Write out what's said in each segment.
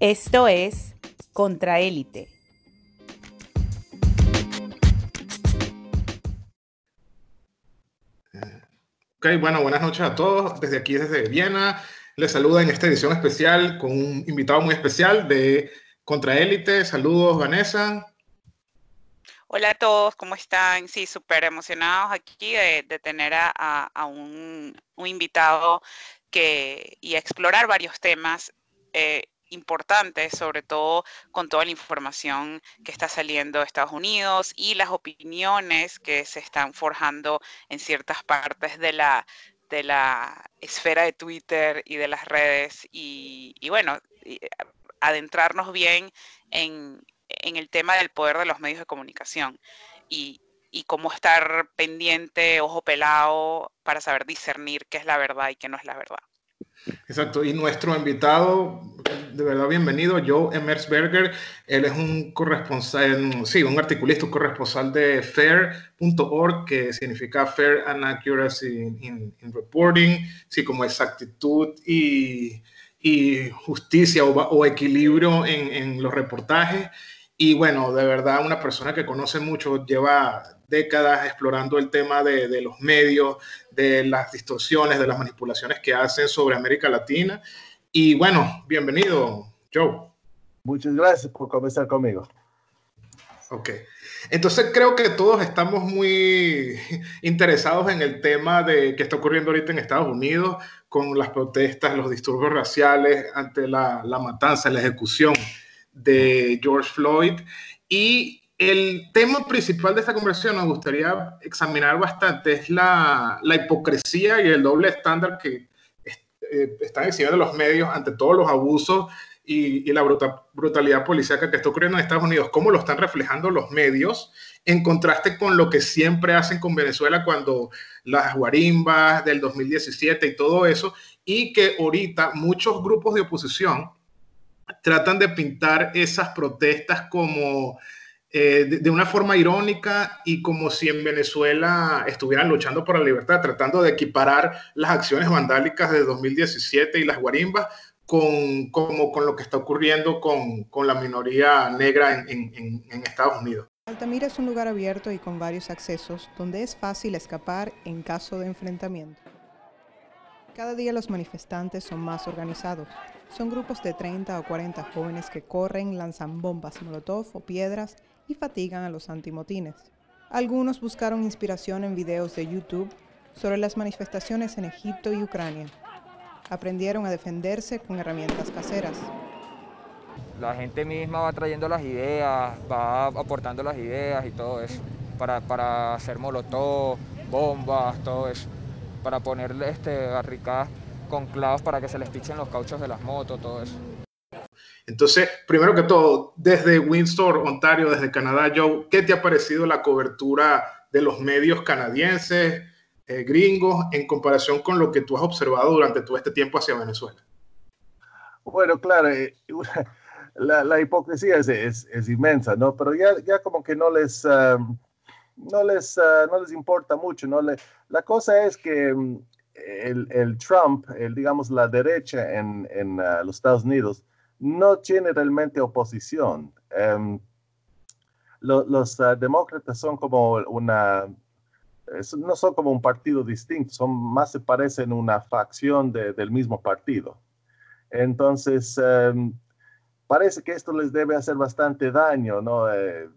Esto es Contraélite. Ok, bueno, buenas noches a todos. Desde aquí, desde Viena, les saluda en esta edición especial con un invitado muy especial de Contraélite. Saludos, Vanessa. Hola a todos, ¿cómo están? Sí, súper emocionados aquí de, tener a, un, invitado que, y a explorar varios temas. Eh, importantes, sobre todo con toda la información que está saliendo de Estados Unidos y las opiniones que se están forjando en ciertas partes de la, de la esfera de Twitter y de las redes. Y, bueno, eh, adentrarnos bien en, el tema del poder de los medios de comunicación y, y cómo estar pendiente, ojo pelado, para saber discernir qué es la verdad y qué no es la verdad. Exacto, y nuestro invitado, de verdad bienvenido, Joe Emersberger, él es un corresponsal, sí, un articulista, corresponsal de FAIR.org, que significa Fair and Accuracy in, Reporting, sí, como exactitud y, y justicia o, equilibrio en, en los reportajes. Y bueno, de verdad, una persona que conoce mucho, lleva décadas explorando el tema de, de, los medios, de las distorsiones, de las manipulaciones que hacen sobre América Latina. Y bueno, bienvenido, Joe. Muchas gracias por comenzar conmigo. Ok. Entonces creo que todos estamos muy interesados en el tema de que está ocurriendo ahorita en Estados Unidos con las protestas, los disturbios raciales ante la, la matanza, la ejecución de George Floyd. Y el tema principal de esta conversación nos gustaría examinar bastante es la, la hipocresía y el doble estándar que eh, están exhibiendo los medios ante todos los abusos y, y la brutalidad policíaca que está ocurriendo en Estados Unidos, cómo lo están reflejando los medios en contraste con lo que siempre hacen con Venezuela cuando las guarimbas del 2017 y todo eso, y que ahorita muchos grupos de oposición tratan de pintar esas protestas como eh, de, una forma irónica y como si en Venezuela estuvieran luchando por la libertad, tratando de equiparar las acciones vandálicas de 2017 y las guarimbas con, como, con lo que está ocurriendo con, con la minoría negra en, en, en Estados Unidos. Altamira es un lugar abierto y con varios accesos donde es fácil escapar en caso de enfrentamiento. Cada día los manifestantes son más organizados. Son grupos de 30 o 40 jóvenes que corren, lanzan bombas molotov o piedras y fatigan a los antimotines. Algunos buscaron inspiración en videos de YouTube sobre las manifestaciones en Egipto y Ucrania. Aprendieron a defenderse con herramientas caseras. La gente misma va trayendo las ideas, va aportando las ideas y todo eso, para, para hacer molotov, bombas, todo eso para ponerle este, barricadas con clavos para que se les pichen los cauchos de las motos, todo eso. Entonces, primero que todo, desde Windsor, Ontario, desde Canadá, Joe, ¿qué te ha parecido la cobertura de los medios canadienses, eh, gringos, en comparación con lo que tú has observado durante todo este tiempo hacia Venezuela? Bueno, claro, eh, la, hipocresía es, es, inmensa, ¿no? Pero ya, ya como que no les... Um, no les, ah, no les importa mucho. ¿no? Le, la cosa es que mm, el, el, Trump, el, digamos la derecha en, en ah, los Estados Unidos, no tiene realmente oposición. Em, los ah, demócratas son como una, no son como un partido distinto, son más se parecen una facción de, del mismo partido. Entonces, em, parece que esto les debe hacer bastante daño ¿no? Eh,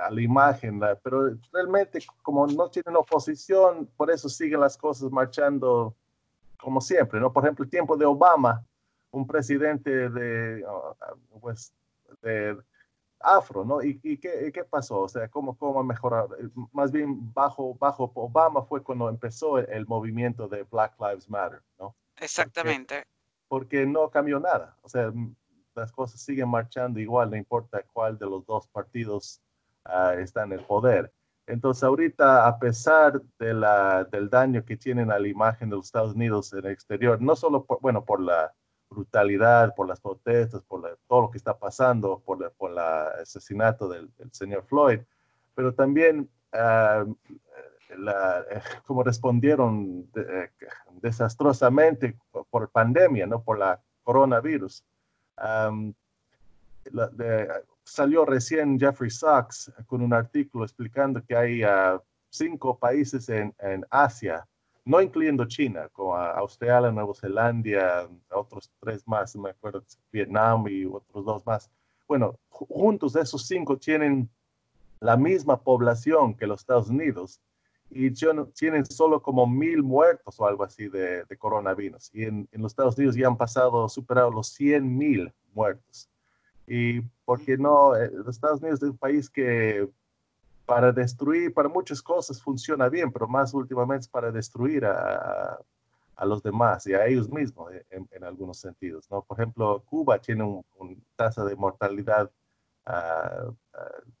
a la imagen, pero realmente como no tienen oposición, por eso siguen las cosas marchando como siempre. ¿no? Por ejemplo, el tiempo de Obama, un presidente de, uh, pues, de afro, ¿no? ¿Y, y, qué, qué, pasó? O sea, ¿cómo, cómo mejorar? Más bien, bajo, bajo Obama fue cuando empezó el, el movimiento de Black Lives Matter, ¿no? Exactamente. Porque, porque no cambió nada. O sea, las cosas siguen marchando igual, no importa cuál de los dos partidos uh, está en el poder. Entonces, ahorita, a pesar de la, del daño que tienen a la imagen de los Estados Unidos en el exterior, no solo por, bueno, por la brutalidad, por las protestas, por todo lo que está pasando, por, el por la asesinato del, del, señor Floyd, pero también uh, la, como respondieron de, desastrosamente por pandemia, ¿no? por la coronavirus salió recién Jeffrey Sachs con un artículo explicando que hay uh, cinco países en, en, Asia, no incluyendo China, como Australia, Nueva Zelanda, otros tres más, me acuerdo, Vietnam y otros dos más. Bueno, juntos esos cinco tienen la misma población que los Estados Unidos y tienen solo como mil muertos o algo así de, de coronavirus. Y en, en, los Estados Unidos ya han pasado, superado los 100 mil muertos. Y porque no, eh, los Estados Unidos es un país que para destruir, para muchas cosas funciona bien, pero más últimamente es para destruir a, a los demás y a ellos mismos eh, en, en, algunos sentidos. ¿no? Por ejemplo, Cuba tiene una un tasa de mortalidad, uh, uh,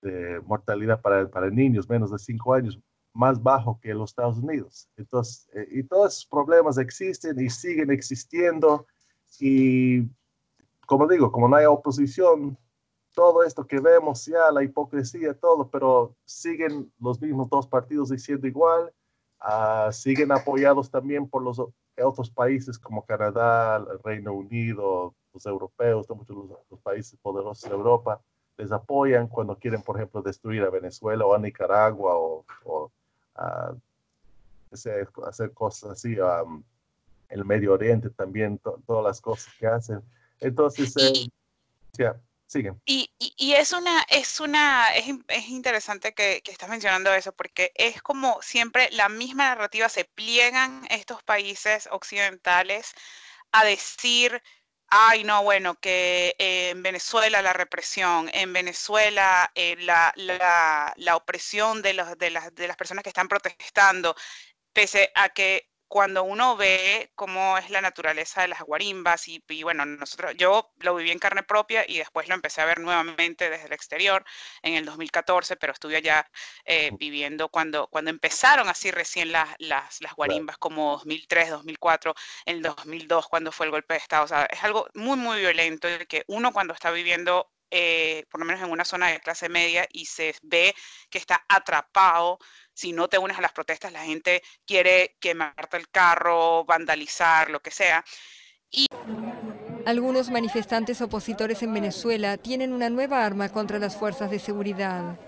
de mortalidad para, para niños menos de 5 años más bajo que los Estados Unidos. Entonces, eh, y todos esos problemas existen y siguen existiendo. Y como digo, como no hay oposición, todo esto que vemos, ya la hipocresía, todo, pero siguen los mismos dos partidos diciendo igual, uh, siguen apoyados también por los otros países como Canadá, el Reino Unido, los europeos, muchos los, países poderosos de Europa les apoyan cuando quieren, por ejemplo, destruir a Venezuela o a Nicaragua o hacer, hacer, cosas así, um, el Medio Oriente también, to, todas las cosas que hacen. Entonces, eh, yeah. Y, y, y, es una, es una, es, es interesante que, que, estás mencionando eso, porque es como siempre la misma narrativa, se pliegan estos países occidentales a decir ay, no, bueno, que en Venezuela la represión, en Venezuela eh, la, la, la, opresión de, los, de, las, de las personas que están protestando, pese a que cuando uno ve cómo es la naturaleza de las guarimbas y, y, bueno, nosotros, yo lo viví en carne propia y después lo empecé a ver nuevamente desde el exterior en el 2014, pero estuve allá eh, viviendo cuando, cuando empezaron así recién las, las, las guarimbas, como 2003, 2004, en el 2002, cuando fue el golpe de Estado. O sea, es algo muy, muy violento que uno cuando está viviendo eh, por lo menos en una zona de clase media, y se ve que está atrapado. Si no te unes a las protestas, la gente quiere quemarte el carro, vandalizar, lo que sea. Y... Algunos manifestantes opositores en Venezuela tienen una nueva arma contra las fuerzas de seguridad.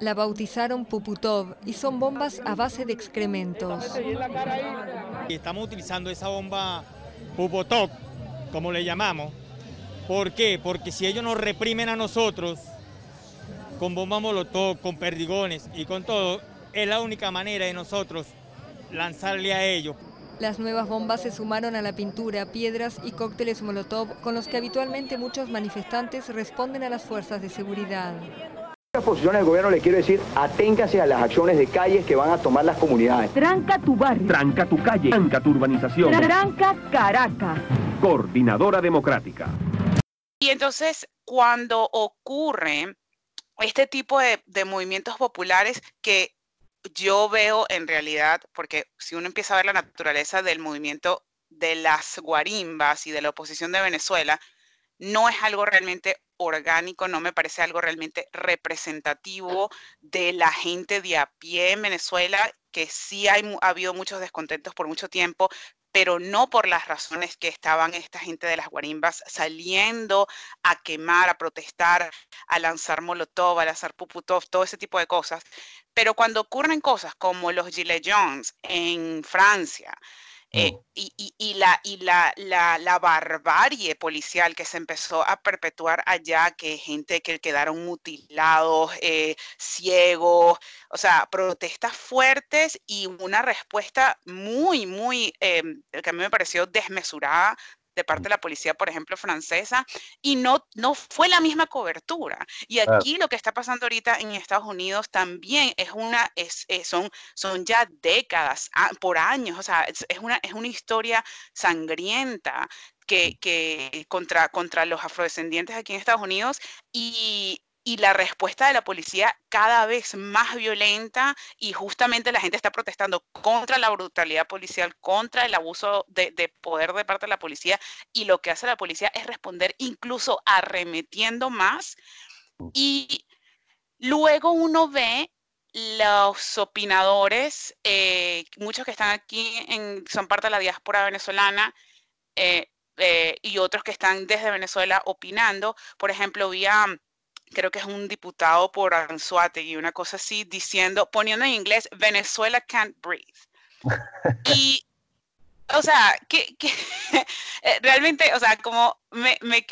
La bautizaron Puputov y son bombas a base de excrementos. Estamos utilizando esa bomba Puputov, como le llamamos, ¿Por qué? Porque si ellos nos reprimen a nosotros con bombas molotov, con perdigones y con todo, es la única manera de nosotros lanzarle a ellos. Las nuevas bombas se sumaron a la pintura, piedras y cócteles molotov con los que habitualmente muchos manifestantes responden a las fuerzas de seguridad. La posición del gobierno le quiero decir, aténgase a las acciones de calles que van a tomar las comunidades. Tranca tu barrio. Tranca tu calle. Tranca tu urbanización. Tranca Caracas. Coordinadora Democrática. Y entonces, cuando ocurre este tipo de, de, movimientos populares que yo veo en realidad, porque si uno empieza a ver la naturaleza del movimiento de las guarimbas y de la oposición de Venezuela, no es algo realmente orgánico, no me parece algo realmente representativo de la gente de a pie en Venezuela, que sí ha habido muchos descontentos por mucho tiempo, pero no por las razones que estaban esta gente de las guarimbas saliendo a quemar, a protestar, a lanzar molotov, a lanzar puputov, todo ese tipo de cosas. Pero cuando ocurren cosas como los Gilets Jaunes en Francia, eh, y, y, y, la, y la, la, la, barbarie policial que se empezó a perpetuar allá, que gente que quedaron mutilados, eh, ciegos, o sea, protestas fuertes y una respuesta muy, muy, eh, que a mí me pareció desmesurada de parte de la policía, por ejemplo, francesa, y no, no fue la misma cobertura. Y aquí lo que está pasando ahorita en Estados Unidos también es una, es, es son, son ya décadas, por años, o sea, es, es, una, es una historia sangrienta que, que contra, contra los afrodescendientes aquí en Estados Unidos y y la respuesta de la policía cada vez más violenta y justamente la gente está protestando contra la brutalidad policial, contra el abuso de, de, poder de parte de la policía y lo que hace la policía es responder incluso arremetiendo más y luego uno ve los opinadores, eh, muchos que están aquí son parte de la diáspora venezolana, eh, eh, y otros que están desde Venezuela opinando. Por ejemplo, vi a, creo que es un diputado por y una cosa así, diciendo, poniendo en inglés, Venezuela can't breathe. Y o sea, que, eh, realmente, o sea, como me, me,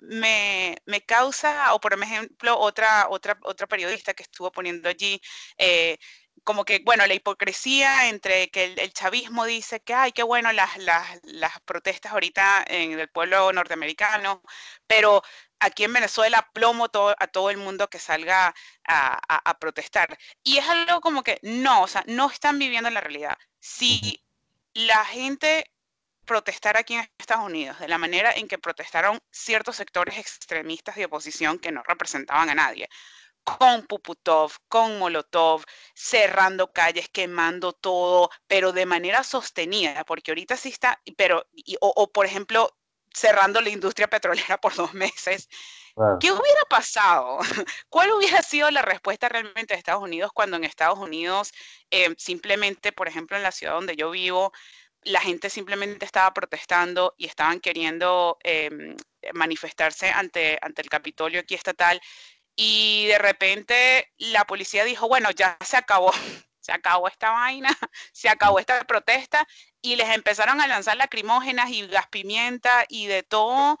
me, me, causa, o por ejemplo, otra, otra, otra periodista que estuvo poniendo allí, eh, como que, bueno, la hipocresía entre que el, chavismo dice que, ay, qué bueno las, las, las protestas ahorita en el pueblo norteamericano, pero aquí en Venezuela plomo todo, a todo el mundo que salga a, a, protestar. Y es algo como que no, o sea, no están viviendo la realidad. Si la gente protestar aquí en Estados Unidos de la manera en que protestaron ciertos sectores extremistas de oposición que no representaban a nadie, con Puputov, con Molotov, cerrando calles, quemando todo, pero de manera sostenida, porque ahorita sí está, pero, o, por ejemplo, cerrando la industria petrolera por dos meses. ¿Qué hubiera pasado? ¿Cuál hubiera sido la respuesta realmente de Estados Unidos cuando en Estados Unidos eh, simplemente, por ejemplo, en la ciudad donde yo vivo, la gente simplemente estaba protestando y estaban queriendo em, manifestarse ante, ante el Capitolio aquí estatal y de repente la policía dijo, bueno, ya se acabó, se acabó esta vaina, se acabó esta protesta y les empezaron a lanzar lacrimógenas y gas pimienta y de todo.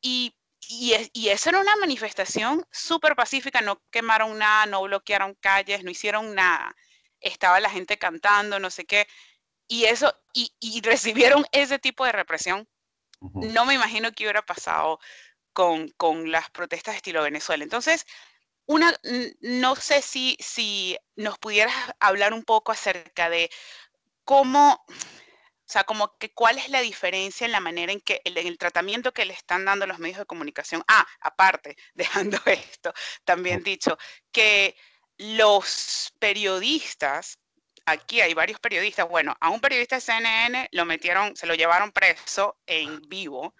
Y, y, y eso era una manifestación súper pacífica, no quemaron nada, no bloquearon calles, no hicieron nada. Estaba la gente cantando, no sé qué. Y eso, y, y recibieron ese tipo de represión. No me imagino qué hubiera pasado con, con las protestas estilo Venezuela. Entonces, una, no sé si, si nos pudieras hablar un poco acerca de cómo, o sea, como que cuál es la diferencia en la manera en que, en el tratamiento que le están dando los medios de comunicación. Ah, aparte, dejando esto, también dicho, que los periodistas, aquí hay varios periodistas, bueno, a un periodista de CNN lo metieron, se lo llevaron preso en vivo,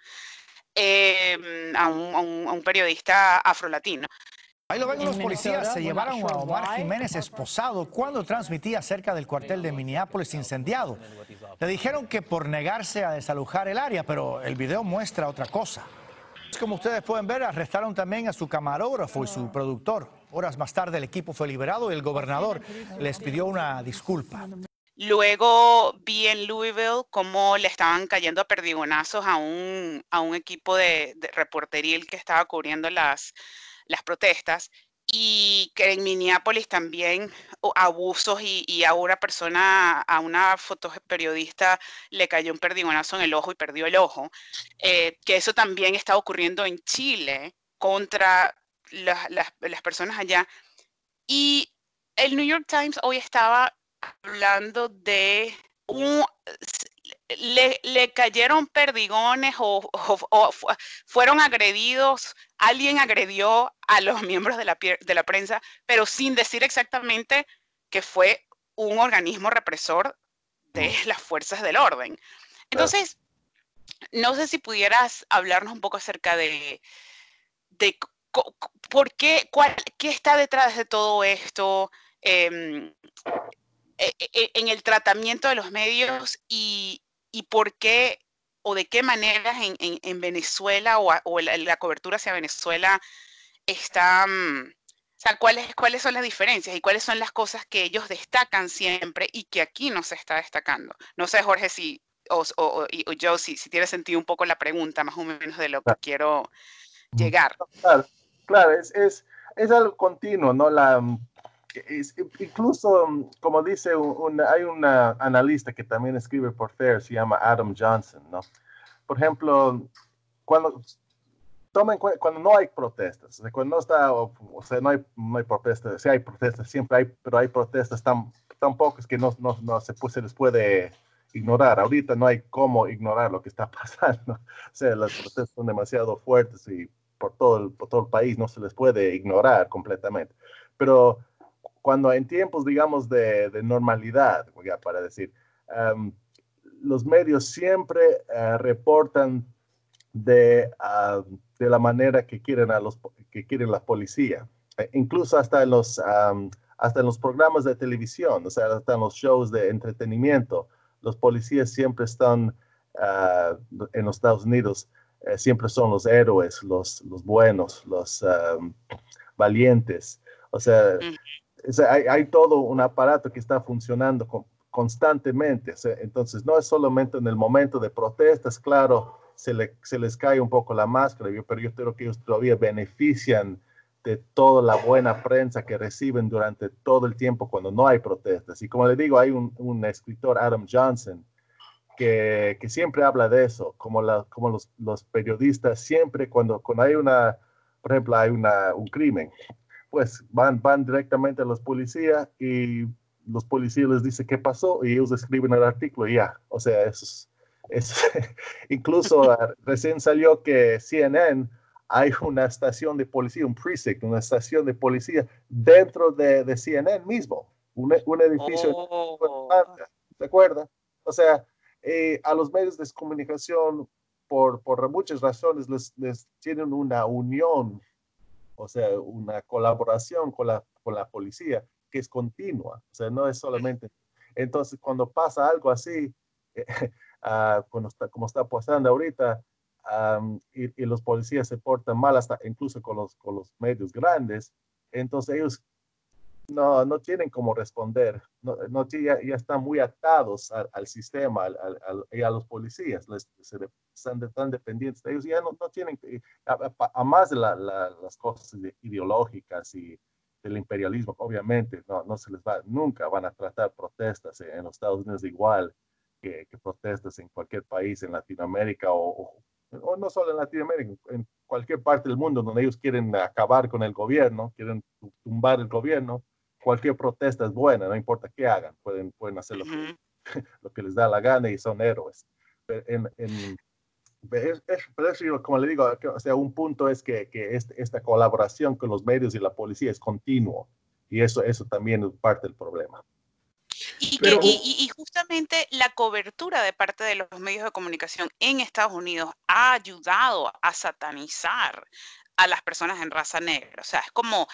em, a, un, a un periodista afrolatino. Ahí lo ven los policías, se llevaron a Omar Jiménez esposado cuando transmitía cerca del cuartel de Minneapolis incendiado. Le dijeron que por negarse a desalojar el área, pero el video muestra otra cosa. Como ustedes pueden ver, arrestaron también a su camarógrafo y su productor. Horas más tarde el equipo fue liberado y el gobernador les pidió una disculpa. Luego vi en Louisville cómo le estaban cayendo a perdigonazos a un, a un equipo de, de reporteril que estaba cubriendo las, las protestas y que en Minneapolis también abusos y, a una persona, a una fotoperiodista le cayó un perdigonazo en el ojo y perdió el ojo, eh, que eso también está ocurriendo en Chile contra las, las personas allá. Y el New York Times hoy estaba hablando de un, le, cayeron perdigones o, fueron agredidos, alguien agredió a los miembros de la, de la prensa, pero sin decir exactamente que fue un organismo represor de las fuerzas del orden. Entonces, no sé si pudieras hablarnos un poco acerca de, de por qué, cuál, qué está detrás de todo esto. Em, en el tratamiento de los medios y, y por qué o de qué manera en, en, Venezuela o, o la, cobertura hacia Venezuela está, mm, o sea, ¿cuáles, cuáles son las diferencias y cuáles son las cosas que ellos destacan siempre y que aquí no se está destacando. No sé, Jorge, si, o, o, yo, si, si tiene sentido un poco la pregunta, más o menos de lo que quiero llegar. Claro, claro es, es, es algo continuo, ¿no? La, incluso, mm, como dice, hay un analista que también escribe por FAIR, se llama Adam Johnson, ¿no? Por ejemplo, cuando, tomen, cuando no hay protestas, cuando no está, o, sea, no hay, no hay protestas, sí hay protestas, siempre hay, pero hay protestas tan, tan pocas que no, no, no se, pues, se les puede ignorar. Ahorita no hay cómo ignorar lo que está pasando. O sea, las protestas son demasiado fuertes y por todo el, por todo el país no se les puede ignorar completamente. Pero cuando en tiempos, digamos, de, normalidad, ya para decir, los medios siempre eh, reportan de, ah, de, la manera que quieren, a los, que quieren la policía, e incluso hasta en, los, hasta en los programas de televisión, o sea, hasta en los shows de entretenimiento, los policías siempre están ah, en los Estados Unidos eh, siempre son los héroes, los, los buenos, los um, valientes. O sea, hay, todo un aparato que está funcionando constantemente. entonces, no es solamente en el momento de protestas, claro, se, le, se les cae un poco la máscara, pero yo creo que ellos todavía benefician de toda la buena prensa que reciben durante todo el tiempo cuando no hay protestas. Y como le digo, hay un, un escritor, Adam Johnson, que, que, siempre habla de eso, como, la, como los, los, periodistas siempre cuando, cuando hay una, por ejemplo, hay una, un crimen, pues van, van directamente a los policías y los policías les dicen qué pasó y ellos escriben el artículo y ya, o sea, eso es, incluso ah, recién salió que CNN hay una estación de policía, un precinct, una estación de policía dentro de, de CNN mismo, un, un edificio. Oh. ¿Se acuerda? O sea, eh, a los medios de comunicación, por, por muchas razones, les, les, tienen una unión, o sea, una colaboración con la, con la policía que es continua, o sea, no es solamente. Entonces, cuando pasa algo así, eh, uh, cuando está, como está pasando ahorita, y, los policías se portan mal hasta incluso con los, con los medios grandes, entonces ellos no, no tienen cómo responder, no, no ya, ya, están muy atados al, sistema al, al, y a los policías, les, se, están tan dependientes de ellos, ya no, no tienen, a, más de la, las cosas ideológicas y del imperialismo, obviamente, no, no se les va, nunca van a tratar protestas en, los Estados Unidos igual que, que, protestas en cualquier país en Latinoamérica o, o no solo en Latinoamérica, en cualquier parte del mundo donde ellos quieren acabar con el gobierno, quieren tumbar el gobierno, cualquier protesta es buena, no importa qué hagan, pueden, pueden hacer lo, que, lo que les da la gana y son héroes. En, en, como le digo, o sea, un punto es que, que este, esta colaboración con los medios y la policía es continuo y eso, eso también es parte del problema. Y, justamente la cobertura de parte de los medios de comunicación en Estados Unidos ha ayudado a satanizar a las personas en raza negra. O sea, es como,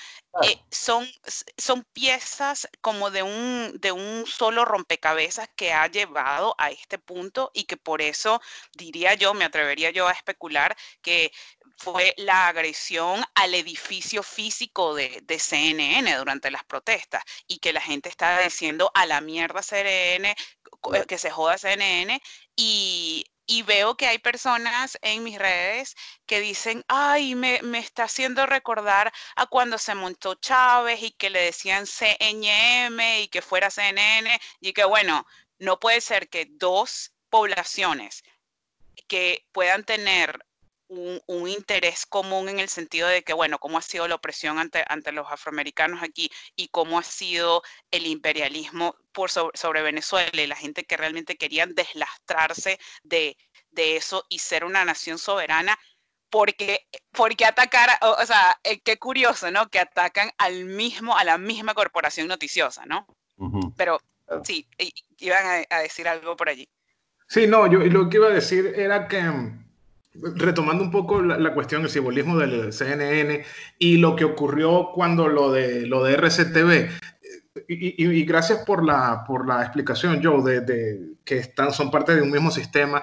eh, son, son piezas como de un, de un solo rompecabezas que ha llevado a este punto y que por eso diría yo, me atrevería yo a especular que fue la agresión al edificio físico de, CNN durante las protestas y que la gente estaba diciendo a la mierda CNN, que se joda CNN y y veo que hay personas en mis redes que dicen, ay, me, está haciendo recordar a cuando se montó Chávez y que le decían CNM y que fuera CNN y que bueno, no puede ser que dos poblaciones que puedan tener un, interés común en el sentido de que, bueno, cómo ha sido la opresión ante, ante los afroamericanos aquí y cómo ha sido el imperialismo por sobre, Venezuela y la gente que realmente querían deslastrarse de, de eso y ser una nación soberana, porque, porque atacar, o, sea, eh, qué curioso, ¿no? Que atacan al mismo, a la misma corporación noticiosa, ¿no? Pero sí, iban a, a, decir algo por allí. Sí, no, yo lo que iba a decir era que retomando un poco la, cuestión, el simbolismo del CNN y lo que ocurrió cuando lo de, lo de RCTV, y, gracias por la, por la explicación, Joe, de, que están, son parte de un mismo sistema,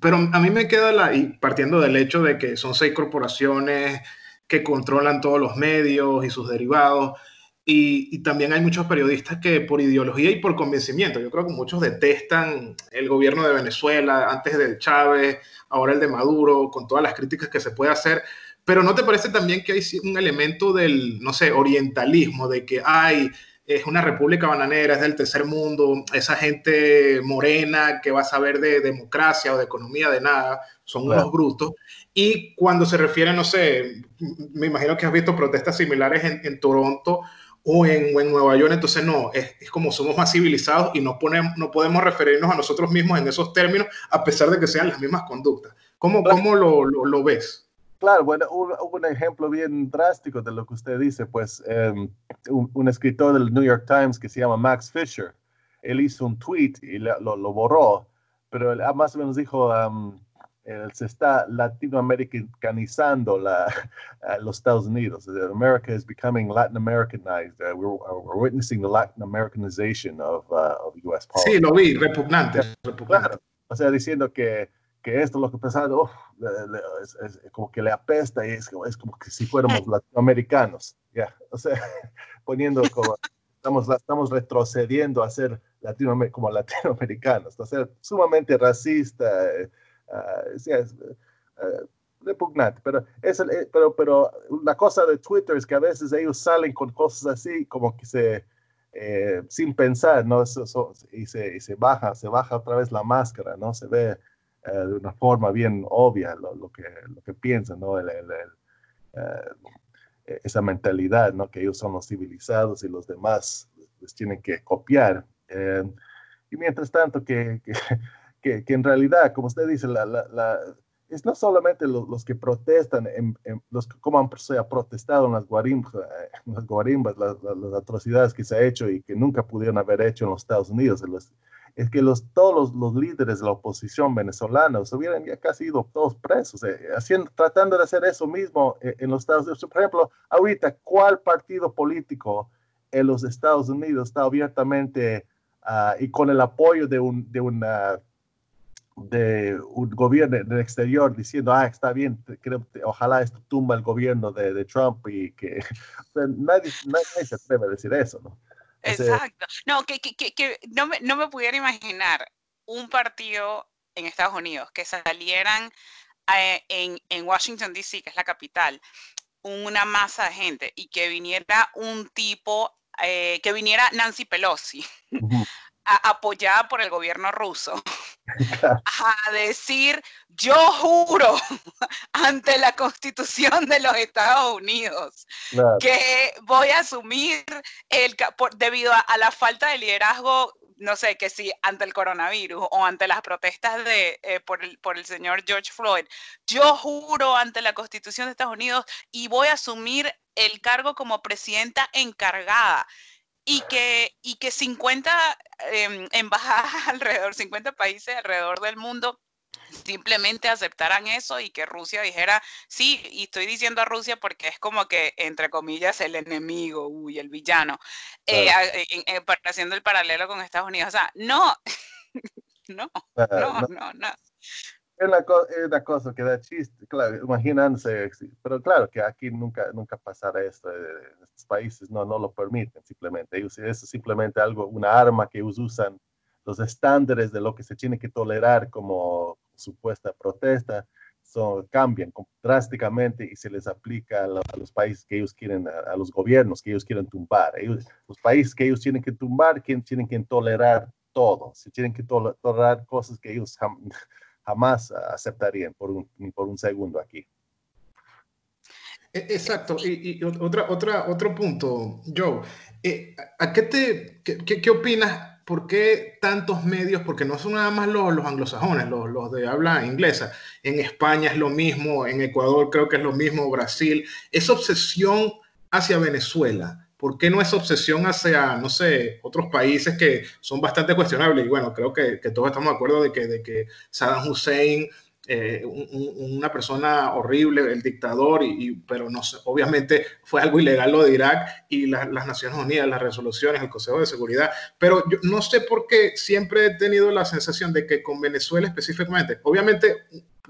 pero a mí me queda la, y partiendo del hecho de que son seis corporaciones que controlan todos los medios y sus derivados, y, también hay muchos periodistas que por ideología y por convencimiento, yo creo que muchos detestan el gobierno de Venezuela antes de Chávez, ahora el de Maduro, con todas las críticas que se puede hacer. Pero ¿no te parece también que hay un elemento del, no sé, orientalismo, de que hay, es una república bananera, es del tercer mundo, esa gente morena que va a saber de democracia o de economía, de nada, son unos brutos. Y cuando se refiere, no sé, me imagino que has visto protestas similares en, en Toronto o en, Nueva York, entonces no, es, es, como somos más civilizados y no, ponemos, no podemos referirnos a nosotros mismos en esos términos, a pesar de que sean las mismas conductas. ¿Cómo, cómo lo, lo, ves? Claro, bueno, un, un, ejemplo bien drástico de lo que usted dice, pues um, un, un, escritor del New York Times que se llama Max Fisher, él hizo un tweet y lo, lo borró, pero él más o menos dijo, um, eh, se está latinoamericanizando la, los Estados Unidos. America is becoming Latin Americanized. Uh, we're, uh, we're, witnessing the Latin Americanization of, uh, of U.S. politics. Sí, lo vi, repugnante. repugnante. Claro. O sea, diciendo que que esto lo que pensaba, es, como que le apesta y es, es como que si fuéramos latinoamericanos, ya, o sea, poniendo como, estamos, estamos retrocediendo a ser latino, como latinoamericanos, o sea, sumamente racista, eh, ah, eh, repugnante, pero, es el, eh, pero, pero la cosa de Twitter es que a veces ellos salen con cosas así como que se, sin pensar, ¿no? y, se, y se baja, se baja otra vez la máscara, ¿no? Se ve eh, de una forma bien obvia lo, lo, que, lo que piensan, ¿no? El, el, eh, esa mentalidad, ¿no? Que ellos son los civilizados y los demás les tienen que copiar. Eh, y mientras tanto, que, que, que, en realidad, como usted dice, la, la, es no solamente los, los que protestan, en, los que como han protestado en las guarimbas, en las, guarimbas las, atrocidades que se ha hecho y que nunca pudieron haber hecho en los Estados Unidos, los, es que los, todos los, líderes de la oposición venezolana se hubieran ya casi ido todos presos, eh, haciendo, tratando de hacer eso mismo eh, en los Estados Unidos. Por ejemplo, ahorita, ¿cuál partido político en los Estados Unidos está abiertamente ah, y con el apoyo de un, de una de un gobierno del exterior diciendo, ah, está bien, creo, ojalá esto tumba el gobierno de, de Trump y que nadie, nadie, se atreve a decir eso, ¿no? Exacto. No, que, que, que, no, me, no me pudiera imaginar un partido en Estados Unidos que salieran eh, en, en, Washington, D.C., que es la capital, una masa de gente y que viniera un tipo, eh, que viniera Nancy Pelosi, apoyada por el gobierno ruso, a decir, yo juro ante la constitución de los Estados Unidos que voy a asumir el, debido a, la falta de liderazgo no sé, que si ante el coronavirus o ante las protestas de, eh, por, el, por el señor George Floyd, yo juro ante la Constitución de Estados Unidos y voy a asumir el cargo como presidenta encargada y que, y que 50 em, embajadas alrededor, 50 países alrededor del mundo simplemente aceptaran eso y que Rusia dijera, sí, y estoy diciendo a Rusia porque es como que, entre comillas, el enemigo, uy, el villano, eh, eh, haciendo el paralelo con Estados Unidos. O sea, no, no, no, no, no es una, cosa que da chiste, claro, imaginarse, pero claro que aquí nunca, nunca pasará esto, en estos países no, no lo permiten simplemente, ellos, eso es simplemente algo, una arma que ellos usan, los estándares de lo que se tiene que tolerar como supuesta protesta, son, cambian drásticamente y se les aplica a, los países que ellos quieren, a, los gobiernos que ellos quieren tumbar. Ellos, los países que ellos tienen que tumbar, tienen que tolerar todo, se tienen que tolerar cosas que ellos jamás aceptarían por un, por un segundo aquí. E, exacto. Y, otra, otra, otro punto, Joe. Eh, ¿A qué te, qué, qué, opinas? ¿Por qué tantos medios? Porque no son nada más los, los anglosajones, los, los, de habla inglesa. En España es lo mismo, en Ecuador creo que es lo mismo, Brasil. Esa obsesión hacia Venezuela ¿Por qué no esa obsesión hacia, no sé, otros países que son bastante cuestionables? Y bueno, creo que, todos estamos de acuerdo de que, de que Saddam Hussein, eh, una persona horrible, el dictador, y, pero no sé, obviamente fue algo ilegal lo de Irak y las Naciones Unidas, las resoluciones, el Consejo de Seguridad. Pero yo no sé por qué siempre he tenido la sensación de que con Venezuela específicamente, obviamente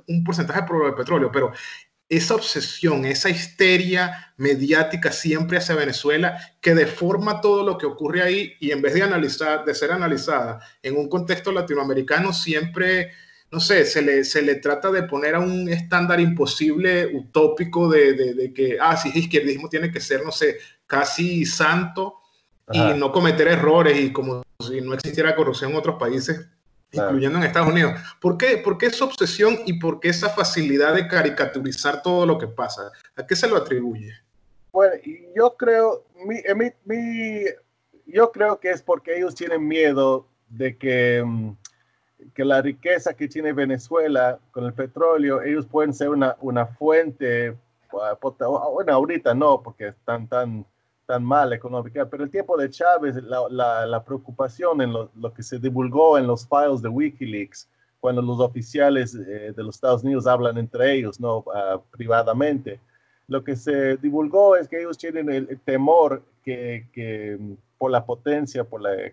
un porcentaje de petróleo, pero esa obsesión, esa histeria mediática siempre hacia Venezuela que deforma todo lo que ocurre ahí y en vez de analizar, de ser analizada en un contexto latinoamericano, siempre, no sé, se le, se le trata de poner a un estándar imposible, utópico de, que, ah, sí, izquierdismo tiene que ser, no sé, casi santo y no cometer errores y como si no existiera corrupción en otros países incluyendo en Estados Unidos. ¿Por qué, ¿Por qué esa obsesión y por qué esa facilidad de caricaturizar todo lo que pasa? ¿A qué se lo atribuye? Bueno, yo creo, mi, mi, yo creo que es porque ellos tienen miedo de que, mm, que la riqueza que tiene Venezuela con el petróleo, ellos pueden ser una, una fuente, bueno, ahorita no, porque están tan tan mal económica, pero el tiempo de Chávez, la, la, preocupación en lo, lo, que se divulgó en los files de Wikileaks, cuando los oficiales eh, de los Estados Unidos hablan entre ellos, no ah, privadamente, lo que se divulgó es que ellos tienen el, temor que, que, por la potencia, por la eh,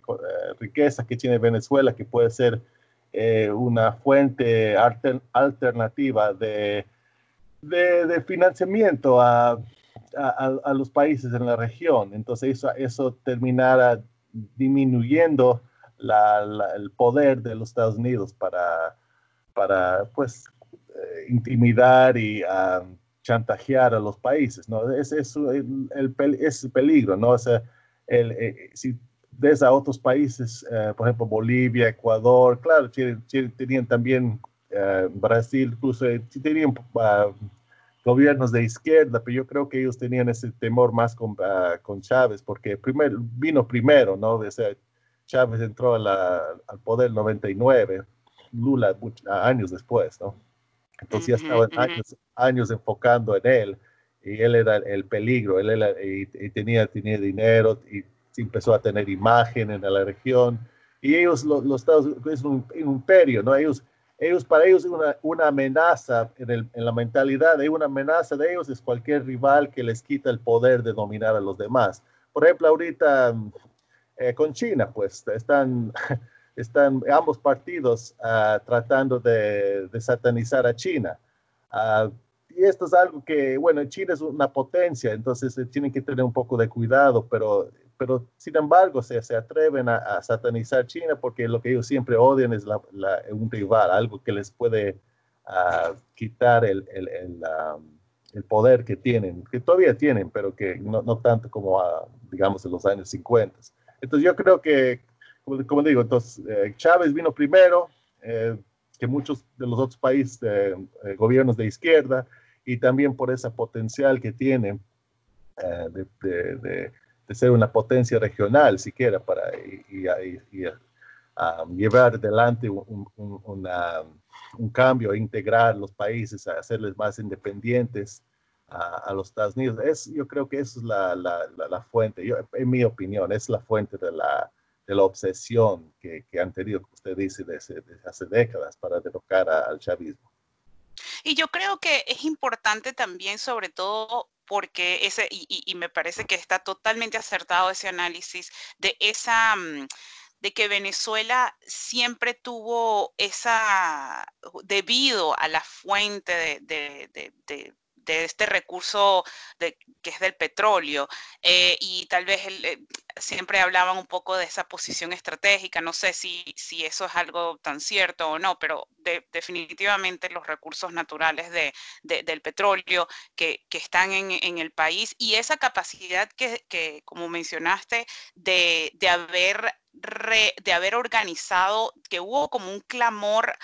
riqueza que tiene Venezuela, que puede ser eh, una fuente alternativa de, de, financiamiento a, a, los países en la región. Entonces eso, eso terminara disminuyendo el poder de los Estados Unidos para, para pues, eh, intimidar y ah, chantajear a los países, ¿no? Ese es el, el, peligro, ¿no? O sea, el, eh, si ves a otros países, eh, por ejemplo, Bolivia, Ecuador, claro, tenían también Brasil, incluso tenían ah, gobiernos de izquierda, pero yo creo que ellos tenían ese temor más con, ah, con Chávez, porque primero, vino primero, ¿no? O sea, Chávez entró al poder en 99, Lula años después, ¿no? Entonces ya estaban años, años, enfocando en él y él era el peligro, él era, y, tenía, tenía dinero y empezó a tener imagen en la región. Y ellos, los, los Estados Unidos, es un, imperio, ¿no? Ellos, ellos, para ellos una, una amenaza en, el, en, la mentalidad, de una amenaza de ellos es cualquier rival que les quita el poder de dominar a los demás. Por ejemplo, ahorita eh, con China, pues están, están ambos partidos uh, tratando de, de, satanizar a China. Uh, y esto es algo que, bueno, China es una potencia, entonces eh, tienen que tener un poco de cuidado, pero, pero sin embargo se, se atreven a, a, satanizar China porque lo que ellos siempre odian es la, la, un rival, algo que les puede uh, quitar el, el, el, el, poder que tienen, que todavía tienen, pero que no, no tanto como, digamos, en los años 50. Entonces yo creo que, como, digo, entonces eh, Chávez vino primero eh, que muchos de los otros países, eh, gobiernos de izquierda, y también por esa potencial que tiene de, de, de, ser una potencia regional, siquiera, para y, llevar adelante un, un, una, un, cambio, integrar los países, a hacerles más independientes a, los Estados Unidos. Es, yo creo que esa es la, la, la, fuente, yo, en mi opinión, es la fuente de la, de la obsesión que, que han tenido, como usted dice, desde, hace décadas para derrocar al chavismo. Y yo creo que es importante también, sobre todo porque ese, y, y, me parece que está totalmente acertado ese análisis de esa mm, de que Venezuela siempre tuvo esa, debido a la fuente de, de, de, de este recurso de, que es del petróleo. Eh, y tal vez eh, siempre hablaban un poco de esa posición estratégica. No sé si, si eso es algo tan cierto o no, pero definitivamente los recursos naturales de, del petróleo que, que están en, en, el país y esa capacidad que, que como mencionaste, de, de haber... de haber organizado, que hubo como un clamor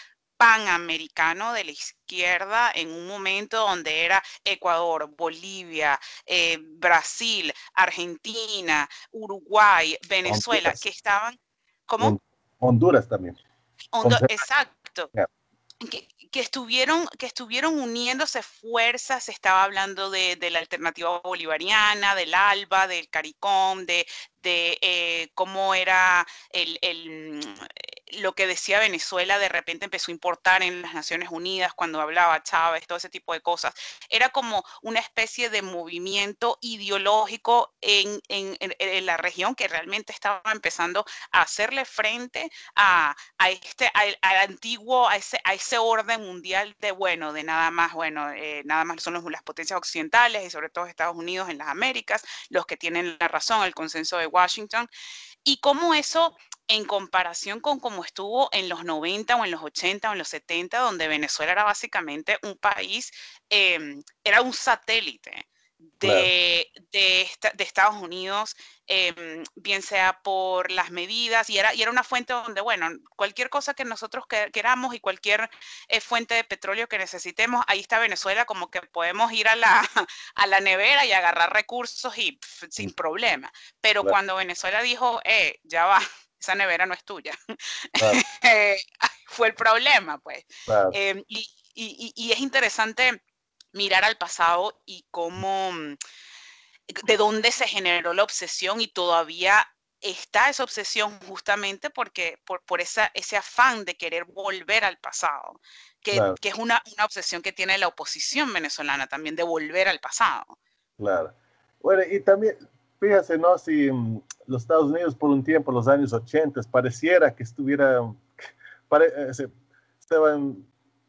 panamericano de la izquierda en un momento donde era Ecuador, Bolivia, eh, Brasil, Argentina, Uruguay, Venezuela, que estaban como... Honduras también. exacto. Que, estuvieron, que estuvieron uniéndose fuerzas, se estaba hablando de, la alternativa bolivariana, del ALBA, del CARICOM, de, de eh, cómo era el, lo que decía Venezuela de repente empezó a importar en las Naciones Unidas cuando hablaba Chávez, todo ese tipo de cosas. Era como una especie de movimiento ideológico en, la región que realmente estaba empezando a hacerle frente a, este, al, antiguo, a ese, a ese orden mundial de, bueno, de nada más, bueno, eh, nada más son las potencias occidentales y sobre todo Estados Unidos en las Américas, los que tienen la razón, el consenso de Washington, y cómo eso en comparación con cómo estuvo en los 90 o en los 80 o en los 70, donde Venezuela era básicamente un país, em, era un satélite de, de, Estados Unidos, em, bien sea por las medidas, y era, y era una fuente donde, bueno, cualquier cosa que nosotros queramos y cualquier eh, fuente de petróleo que necesitemos, ahí está Venezuela, como que podemos ir a la, a la nevera y agarrar recursos y sin mm. problema. Pero cuando Venezuela dijo, eh, ya va, esa nevera no es tuya. Eh, fue el problema, pues. Em, y, y, es interesante mirar al pasado y cómo, mm, de dónde se generó la obsesión y todavía está esa obsesión justamente porque por, por esa, ese afán de querer volver al pasado, que, que es una, una, obsesión que tiene la oposición venezolana también de volver al pasado. Claro. Bueno, y también fíjese, ¿no? Si mm, los Estados Unidos por un tiempo, los años 80, pareciera que estuviera, estaban,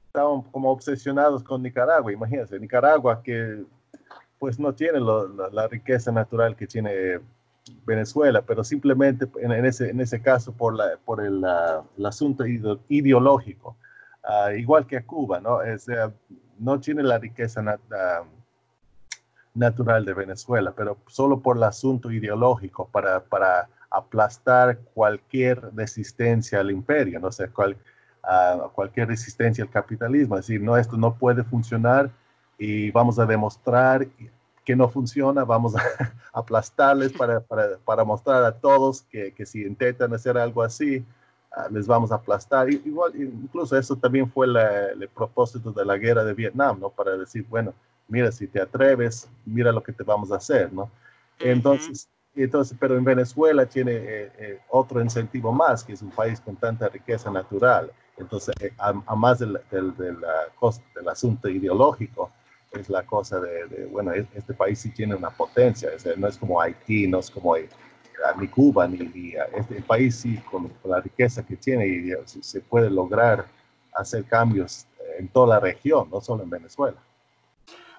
estaban como obsesionados con Nicaragua, imagínense, Nicaragua que pues no tiene la, riqueza natural que tiene Venezuela, pero simplemente en, ese, en ese caso por, la, por el, asunto ideológico, ah, igual que a Cuba, ¿no? Es, no tiene la riqueza natural de Venezuela, pero solo por el asunto ideológico, para, para aplastar cualquier resistencia al imperio, no sé, cual, cualquier resistencia al capitalismo, es decir, no, esto no puede funcionar y vamos a demostrar que no funciona, vamos a aplastarles para, para, para mostrar a todos que, que, si intentan hacer algo así, ah, les vamos a aplastar. igual, incluso eso también fue el propósito de la guerra de Vietnam, ¿no? Para decir, bueno, mira, si te atreves, mira lo que te vamos a hacer, ¿no? Entonces, entonces pero en Venezuela tiene eh, eh, otro incentivo más, que es un país con tanta riqueza natural. Entonces, eh, a, más del, del, del, del asunto ideológico, es la cosa de, bueno, este país sí tiene una potencia, no es como Haití, no es como eh, ni Cuba, ni, este país sí, con, la riqueza que tiene, y se puede lograr hacer cambios en toda la región, no solo en Venezuela.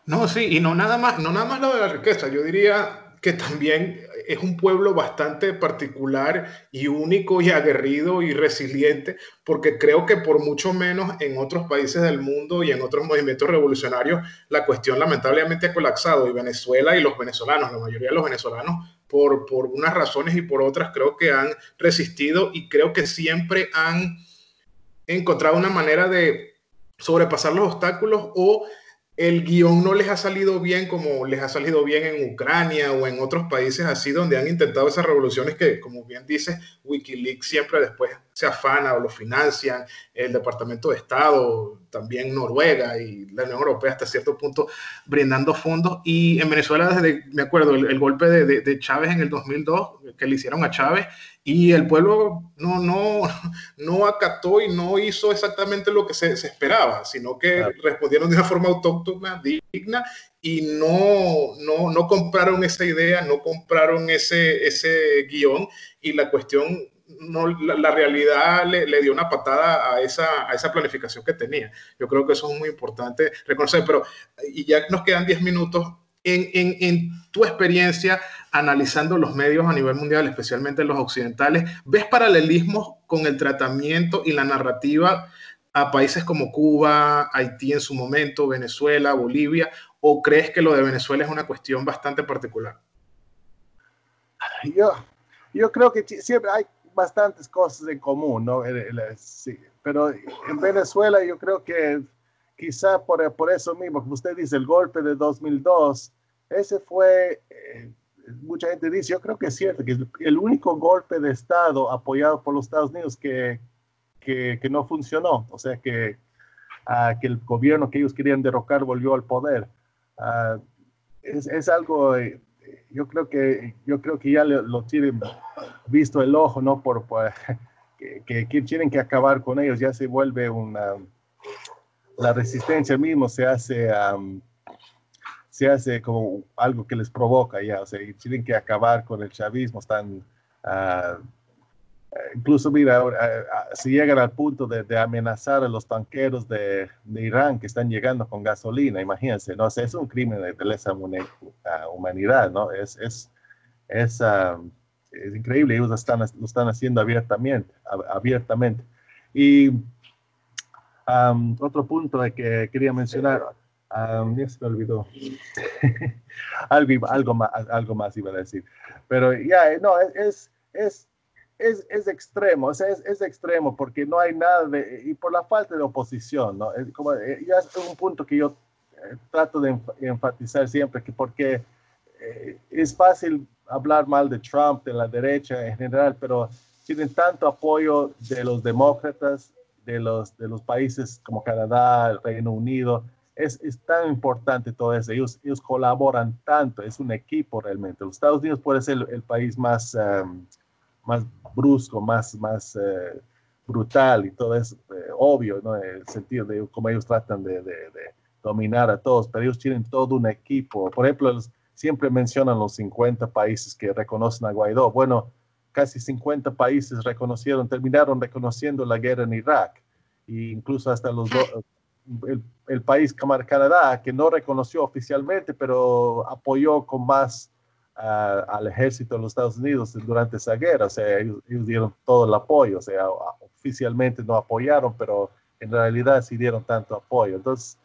No, sí, y no nada más, no nada más lo de la riqueza, yo diría que también es un pueblo bastante particular y único y aguerrido y resiliente, porque creo que por mucho menos en otros países del mundo y en otros movimientos revolucionarios la cuestión lamentablemente ha colapsado. Y Venezuela y los venezolanos, la mayoría de los venezolanos, por, por unas razones y por otras, creo que han resistido y creo que siempre han encontrado una manera de sobrepasar los obstáculos o el guion no les ha salido bien como les ha salido bien en Ucrania o en otros países así donde han intentado esas revoluciones que, como bien dice, Wikileaks siempre después se afana o lo financian, el Departamento de Estado, también Noruega y la Unión Europea hasta cierto punto brindando fondos. Y en Venezuela, desde, me acuerdo, el, golpe de, de, Chávez en el 2002, que le hicieron a Chávez, y el pueblo no, no, no acató y no hizo exactamente lo que se, esperaba, sino que respondieron de una forma autóctona, digna, y no, no, no compraron esa idea, no compraron ese, ese guion, y la cuestión no, la, realidad le, le, dio una patada a esa, a esa planificación que tenía. Yo creo que eso es muy importante reconocer, pero y ya nos quedan 10 minutos. En, en, en, tu experiencia analizando los medios a nivel mundial, especialmente los occidentales, ¿ves paralelismos con el tratamiento y la narrativa a países como Cuba, Haití en su momento, Venezuela, Bolivia, o crees que lo de Venezuela es una cuestión bastante particular? Yo, yo creo que siempre hay bastantes cosas en común, ¿no? Sí, pero en Venezuela yo creo que quizá por, por eso mismo, como usted dice, el golpe de 2002, ese fue, eh, mucha gente dice, yo creo que es cierto, que es el único golpe de Estado apoyado por los Estados Unidos que, que, que no funcionó, o sea, que, uh, que el gobierno que ellos querían derrocar volvió al poder. Uh, es, es, algo eh, yo creo que, yo creo que ya lo, tienen visto el ojo, ¿no? Por, que, que, tienen que acabar con ellos, ya se vuelve una, la resistencia mismo se hace, se hace como algo que les provoca ya, o sea, tienen que acabar con el chavismo, están, uh, incluso mira, si llegan al punto de, amenazar a los tanqueros de, Irán que están llegando con gasolina, imagínense, ¿no? es un crimen de, lesa humanidad, ¿no? Es, es, es, es increíble, ellos están, lo están haciendo abiertamente. abiertamente. Y otro punto que quería mencionar, me olvidó, algo, algo, más, algo más iba a decir, pero ya, no, es, es es, es extremo, es, es, extremo porque no hay nada de, y por la falta de oposición, ¿no? Es como, eh, ya es un punto que yo eh, trato de enfatizar siempre, que porque eh, es fácil hablar mal de Trump, de la derecha en general, pero tienen tanto apoyo de los demócratas, de los, de los países como Canadá, el Reino Unido, es, es, tan importante todo eso. Ellos, ellos colaboran tanto, es un equipo realmente. Los Estados Unidos puede ser el, país más, um, más brusco, más, más eh, brutal y todo es eh, obvio, ¿no? El sentido de cómo ellos tratan de, de, dominar a todos, pero ellos tienen todo un equipo. Por ejemplo, siempre mencionan los 50 países que reconocen a Guaidó. Bueno, casi 50 países reconocieron, terminaron reconociendo la guerra en Irak, e incluso hasta los el, el, país Canadá, que no reconoció oficialmente, pero apoyó con más al ejército de los Estados Unidos durante esa guerra, o sea, ellos, dieron todo el apoyo, o sea, oficialmente no apoyaron, pero en realidad sí dieron tanto apoyo. Entonces,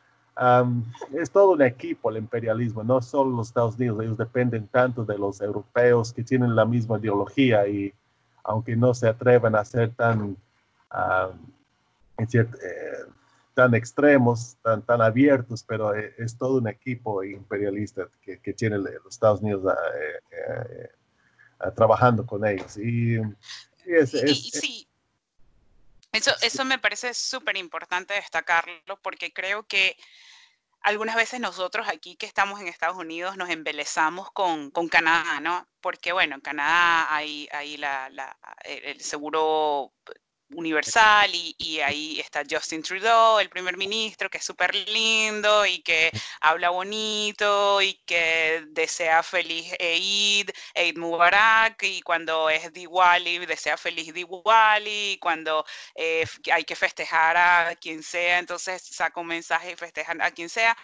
es todo un equipo el imperialismo, no solo los Estados Unidos, ellos dependen tanto de los europeos que tienen la misma ideología y aunque no se atrevan a ser tan, eh, tan extremos, tan, tan abiertos, pero eh, es, todo un equipo imperialista que, que tiene los Estados Unidos eh, trabajando con ellos. Y, sí, eso, eso me parece súper importante destacarlo porque creo que algunas veces nosotros aquí que estamos en Estados Unidos nos embelezamos con, con Canadá, ¿no? Porque bueno, en Canadá hay, hay la, la, el seguro universal y, ahí está Justin Trudeau, el primer ministro, que es súper lindo y que habla bonito y que desea feliz Eid, Eid Mubarak y cuando es Diwali desea feliz Diwali y cuando eh, hay que festejar a quien sea, entonces saca un mensaje y festeja a quien sea,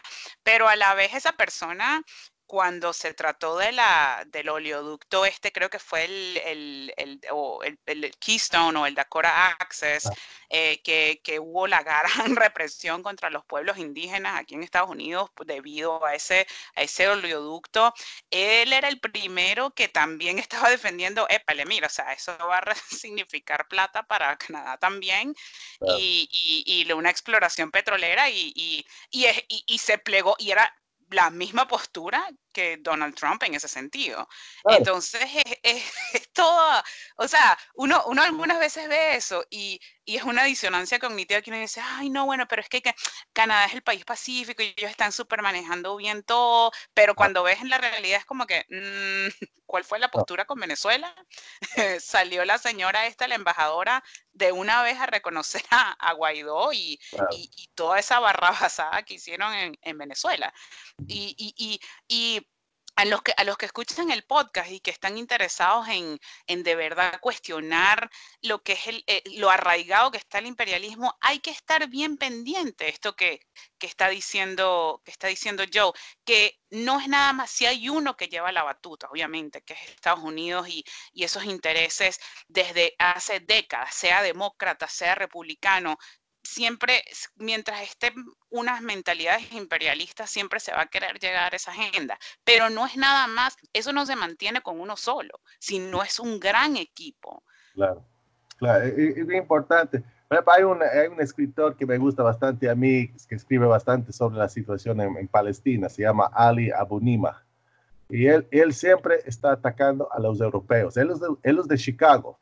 pero a la vez esa persona cuando se trató de la, del oleoducto este, creo que fue el, el, el, el Keystone o el Dakota Access, ah. eh, que, que, hubo la gran represión contra los pueblos indígenas aquí en Estados Unidos debido a ese, a ese oleoducto. Él era el primero que también estaba defendiendo, épale, mira, o sea, eso va a significar plata para Canadá también, y, y, y, una exploración petrolera, y, y, y se plegó, y era la misma postura que Donald Trump en ese sentido. Entonces, es, todo, o sea, uno, uno algunas veces ve eso y, y, es una disonancia cognitiva que uno dice, ay, no, bueno, pero es que, Canadá es el país pacífico y ellos están súper manejando bien todo, pero cuando ves en la realidad es como que, mm, ¿cuál fue la postura con Venezuela? Salió la señora esta, la embajadora, de una vez a reconocer a, Guaidó y, y, toda esa barra basada que hicieron en, en Venezuela. y, y a los que, a los que escuchan el podcast y que están interesados en, en de verdad cuestionar lo que es el, eh, lo arraigado que está el imperialismo, hay que estar bien pendiente esto que, que, está diciendo, que está diciendo Joe, que no es nada más, si hay uno que lleva la batuta, obviamente, que es Estados Unidos y, y esos intereses desde hace décadas, sea demócrata, sea republicano, siempre, mientras estén unas mentalidades imperialistas, siempre se va a querer llegar a esa agenda. Pero no es nada más, eso no se mantiene con uno solo, sino es un gran equipo. Claro, claro, es, importante. Hay un, hay un escritor que me gusta bastante a mí, que escribe bastante sobre la situación en, Palestina, se llama Ali Abunima. Y él, él siempre está atacando a los europeos. Él es de, él es de Chicago,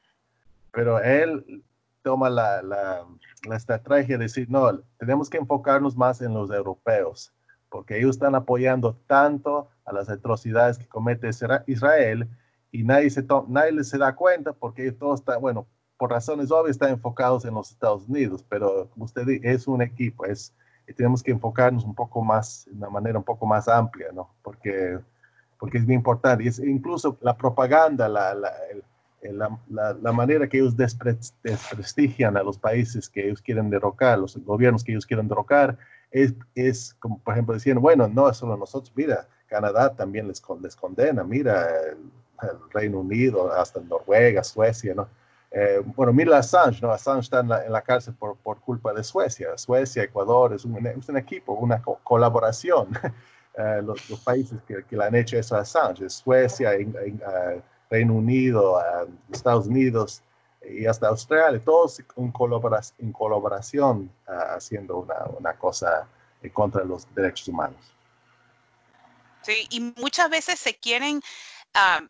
pero él toma la, la, la, estrategia de decir, no, tenemos que enfocarnos más en los europeos, porque ellos están apoyando tanto a las atrocidades que comete Israel y nadie se, nadie se da cuenta porque todos están, bueno, por razones obvias están enfocados en los Estados Unidos, pero como usted dice, es un equipo, es, tenemos que enfocarnos un poco más, de una manera un poco más amplia, ¿no? Porque, porque es muy importante. Y es, incluso la propaganda, la, la, el, eh, la, manera que ellos desprestigian a los países que ellos quieren derrocar, los gobiernos que ellos quieren derrocar, es, es como por ejemplo decían, bueno, no es solo nosotros, mira, Canadá también les, les condena, mira, el, Reino Unido, hasta Noruega, Suecia, ¿no? Eh, bueno, mira Assange, ¿no? Assange está en la, cárcel por, por, culpa de Suecia. Suecia, Ecuador, es un, es un equipo, una colaboración. Eh, los, países que, que, le han hecho eso a Assange, Suecia, Reino Unido, Estados Unidos y hasta Australia, todos en, colaboración, colaboración haciendo una, cosa contra los derechos humanos. Sí, y muchas veces se quieren ah,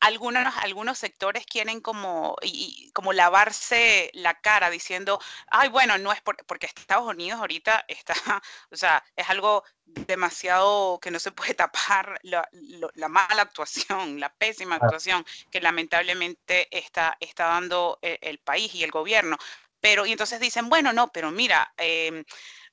algunos, algunos sectores quieren como, y, como lavarse la cara diciendo, ay, bueno, no es porque Estados Unidos ahorita está, o sea, es algo demasiado que no se puede tapar la, mala actuación, la pésima actuación que lamentablemente está, está dando el, el país y el gobierno. Pero, y entonces dicen, bueno, no, pero mira, eh,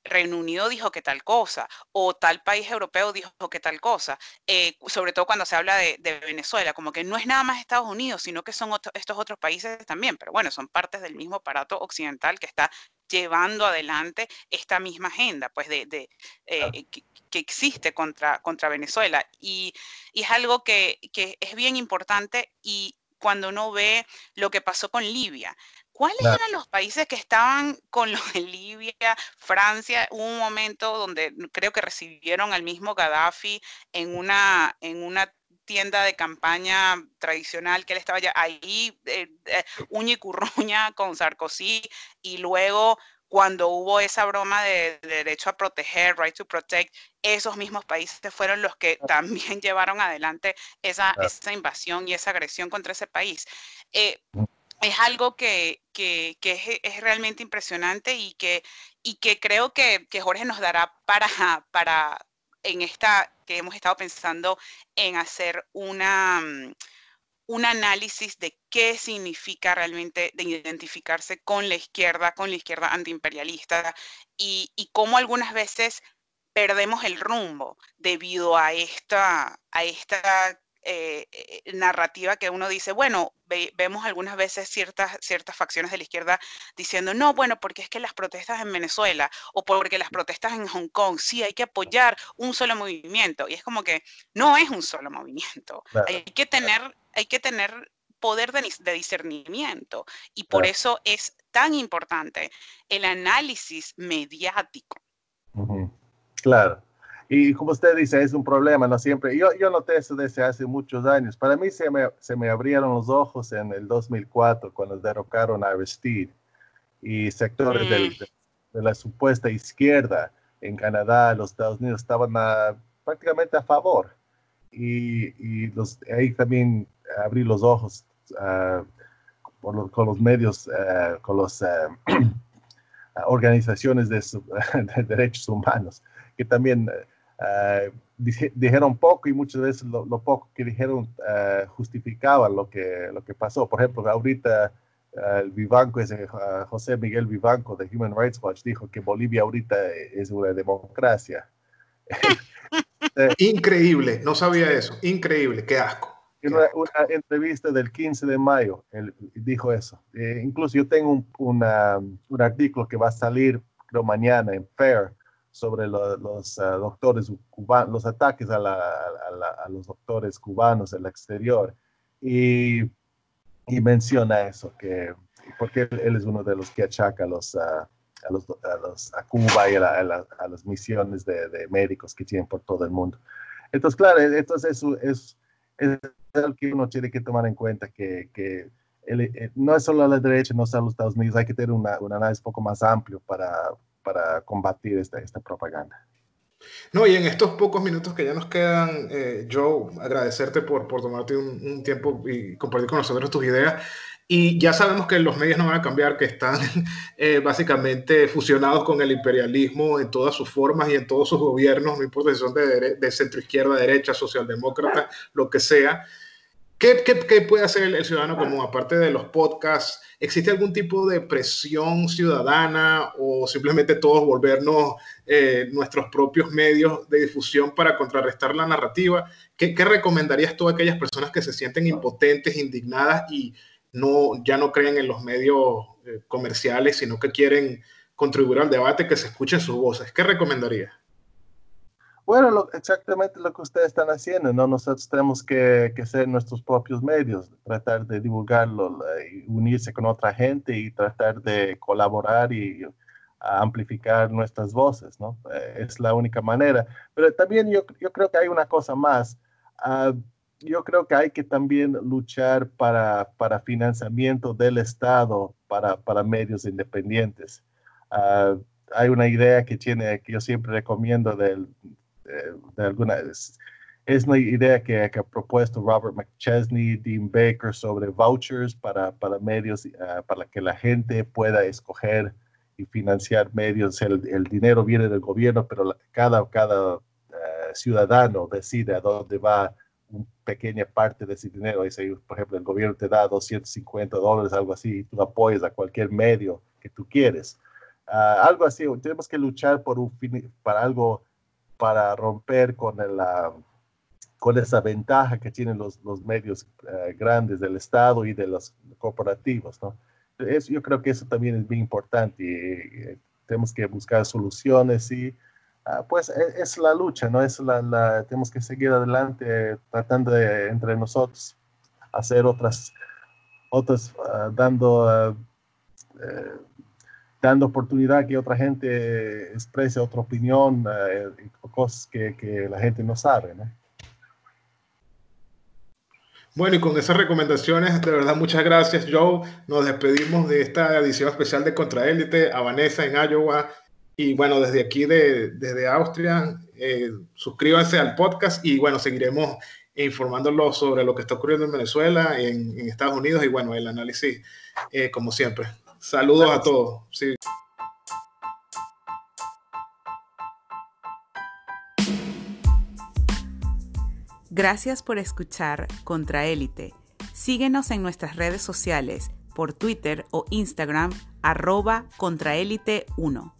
Reino Unido dijo que tal cosa, o tal país europeo dijo que tal cosa, eh, sobre todo cuando se habla de, Venezuela, como que no es nada más Estados Unidos, sino que son estos otros países también, pero bueno, son partes del mismo aparato occidental que está llevando adelante esta misma agenda, pues de, eh, que, existe contra, contra Venezuela. Y, es algo que, que es bien importante y cuando uno ve lo que pasó con Libia. ¿Cuáles eran los países que estaban con lo de Libia, Francia? Hubo un momento donde creo que recibieron al mismo Gaddafi en una, en una tienda de campaña tradicional que él estaba ya ahí, eh, eh, uña y curruña con Sarkozy, y luego cuando hubo esa broma de, derecho a proteger, right to protect, esos mismos países fueron los que también llevaron adelante esa, esa invasión y esa agresión contra ese país. Eh, es algo que, es, realmente impresionante y que, y que creo que, Jorge nos dará para, para, en esta, que hemos estado pensando en hacer una, mm, un análisis de qué significa realmente de identificarse con la izquierda, con la izquierda antiimperialista y, y cómo algunas veces perdemos el rumbo debido a esta, a esta eh, eh, narrativa que uno dice, bueno, vemos algunas veces ciertas, ciertas facciones de la izquierda diciendo, no, bueno, porque es que las protestas en Venezuela o porque las protestas en Hong Kong, sí, hay que apoyar un solo movimiento. Y es como que no es un solo movimiento. Hay que tener, hay que tener poder de, discernimiento y por eso es tan importante el análisis mediático. Claro. Y como usted dice, es un problema, no siempre. Yo, yo noté eso desde hace muchos años. Para mí se me, se me abrieron los ojos en el 2004 cuando derrocaron a Aristide y sectores de, la supuesta izquierda en Canadá, los Estados Unidos estaban prácticamente a favor. Y, y los, ahí también abrí los ojos uh, con los medios, uh, con las uh, organizaciones de, de, derechos humanos, que también Uh, dijeron poco y muchas veces lo, poco que dijeron uh, justificaba lo que, lo que pasó. Por ejemplo, ahorita uh, el Vivanco, ese, José Miguel Vivanco de Human Rights Watch dijo que Bolivia ahorita es una democracia. Increíble, no sabía eso, increíble, qué asco. En una, entrevista del 15 de mayo, él dijo eso. Eh, incluso yo tengo un, un artículo que va a salir, creo, mañana en Fair, sobre los uh, doctores cubanos, los ataques a, la, a, los doctores cubanos en el exterior. Y, y, menciona eso, que porque él, es uno de los que achaca a los, uh, a, los, a, los, a Cuba y a, las misiones de, de, médicos que tienen por todo el mundo. Entonces, claro, e, entonces eso es, es lo que uno tiene que tomar en cuenta, que, que eh, no es solo la derecha, no solo los Estados Unidos, hay que tener una, un análisis un poco más amplio para, para combatir esta, esta propaganda. No, y en estos pocos minutos que ya nos quedan, eh, Joe, agradecerte por, por tomarte un, tiempo y compartir con nosotros tus ideas. Y ya sabemos que los medios no van a cambiar, que están eh, básicamente fusionados con el imperialismo en todas sus formas y en todos sus gobiernos, no importa si son de, de centro izquierda, derecha, socialdemócrata, lo que sea. ¿Qué, puede hacer el, ciudadano común, aparte de los podcasts? ¿Existe algún tipo de presión ciudadana o simplemente todos volvernos eh, nuestros propios medios de difusión para contrarrestar la narrativa? ¿Qué, ¿Qué, recomendarías tú a aquellas personas que se sienten impotentes, indignadas y no, ya no creen en los medios eh, comerciales, sino que quieren contribuir al debate, que se escuchen sus voces? ¿Qué recomendarías? Bueno, exactamente lo que ustedes están haciendo, ¿no? Nosotros tenemos que, que ser nuestros propios medios, tratar de divulgarlo, y unirse con otra gente y tratar de colaborar y amplificar nuestras voces, ¿no? Eh, es la única manera. Pero también yo, yo creo que hay una cosa más. Uh, yo creo que hay que también luchar para, para financiamiento del Estado para, para medios independientes. Uh, hay una idea que tiene, que yo siempre recomiendo del de alguna es, es una idea que, ha propuesto Robert McChesney, Dean Baker sobre vouchers para, para medios, ah, para que la gente pueda escoger y financiar medios. El, el dinero viene del gobierno, pero cada, cada ah, ciudadano decide a dónde va una pequeña parte de ese dinero. Por ejemplo, el gobierno te da 250 dólares, algo así, y tú apoyas a cualquier medio que tú quieres. ah, algo así, tenemos que luchar por un para algo, para romper con, el, con esa ventaja que tienen los, los medios eh, grandes del Estado y de los corporativos, ¿no? yo creo que eso también es bien importante y, tenemos que buscar soluciones y ah, pues e, es, la lucha, ¿no? Es la, tenemos que seguir adelante tratando de entre nosotros hacer otras, otras ah, dando, ah, eh, dando oportunidad que otra gente exprese otra opinión, eh, cosas que, que, la gente no sabe, ¿no? Bueno, y con esas recomendaciones, de verdad, muchas gracias, Joe. Nos despedimos de esta edición especial de Contraélite a Vanessa en Iowa. Y bueno, desde aquí, de, desde Austria, eh, suscríbanse al podcast y bueno, seguiremos informándolos sobre lo que está ocurriendo en Venezuela, en, Estados Unidos y bueno, el análisis, eh, como siempre. Saludos a todos. Sí. Gracias por escuchar Contraélite. Síguenos en nuestras redes sociales por Twitter o Instagram arroba contraélite1.